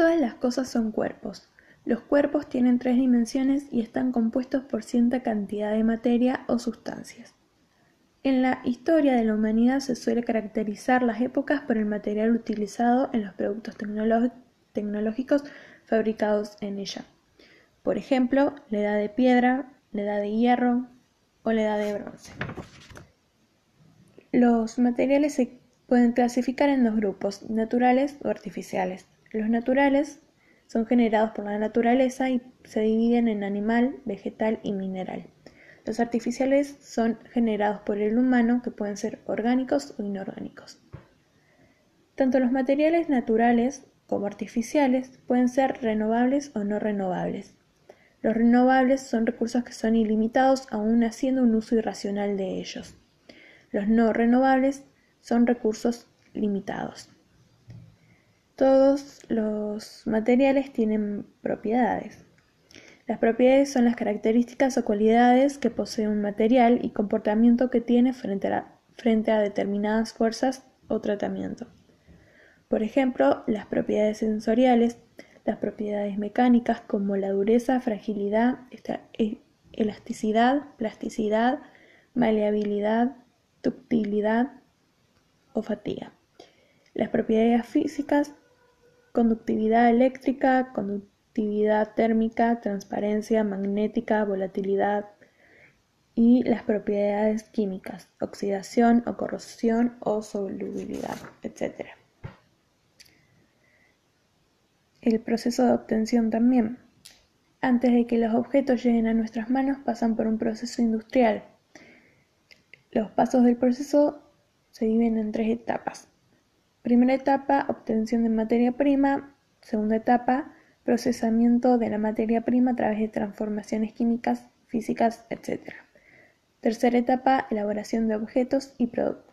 Todas las cosas son cuerpos. Los cuerpos tienen tres dimensiones y están compuestos por cierta cantidad de materia o sustancias. En la historia de la humanidad se suele caracterizar las épocas por el material utilizado en los productos tecnológicos fabricados en ella. Por ejemplo, la edad de piedra, la edad de hierro o la edad de bronce. Los materiales se pueden clasificar en dos grupos, naturales o artificiales. Los naturales son generados por la naturaleza y se dividen en animal, vegetal y mineral. Los artificiales son generados por el humano que pueden ser orgánicos o inorgánicos. Tanto los materiales naturales como artificiales pueden ser renovables o no renovables. Los renovables son recursos que son ilimitados aún haciendo un uso irracional de ellos. Los no renovables son recursos limitados. Todos los materiales tienen propiedades. Las propiedades son las características o cualidades que posee un material y comportamiento que tiene frente a, determinadas fuerzas o tratamiento. Por ejemplo, las propiedades sensoriales, las propiedades mecánicas como la dureza, fragilidad, e, elasticidad, plasticidad, maleabilidad, ductilidad o fatiga. Las propiedades físicas conductividad eléctrica, conductividad térmica, transparencia magnética, volatilidad y las propiedades químicas, oxidación o corrosión o solubilidad, etc. El proceso de obtención también. Antes de que los objetos lleguen a nuestras manos pasan por un proceso industrial. Los pasos del proceso se dividen en tres etapas. Primera etapa, obtención de materia prima. Segunda etapa, procesamiento de la materia prima a través de transformaciones químicas, físicas, etc. Tercera etapa, elaboración de objetos y productos.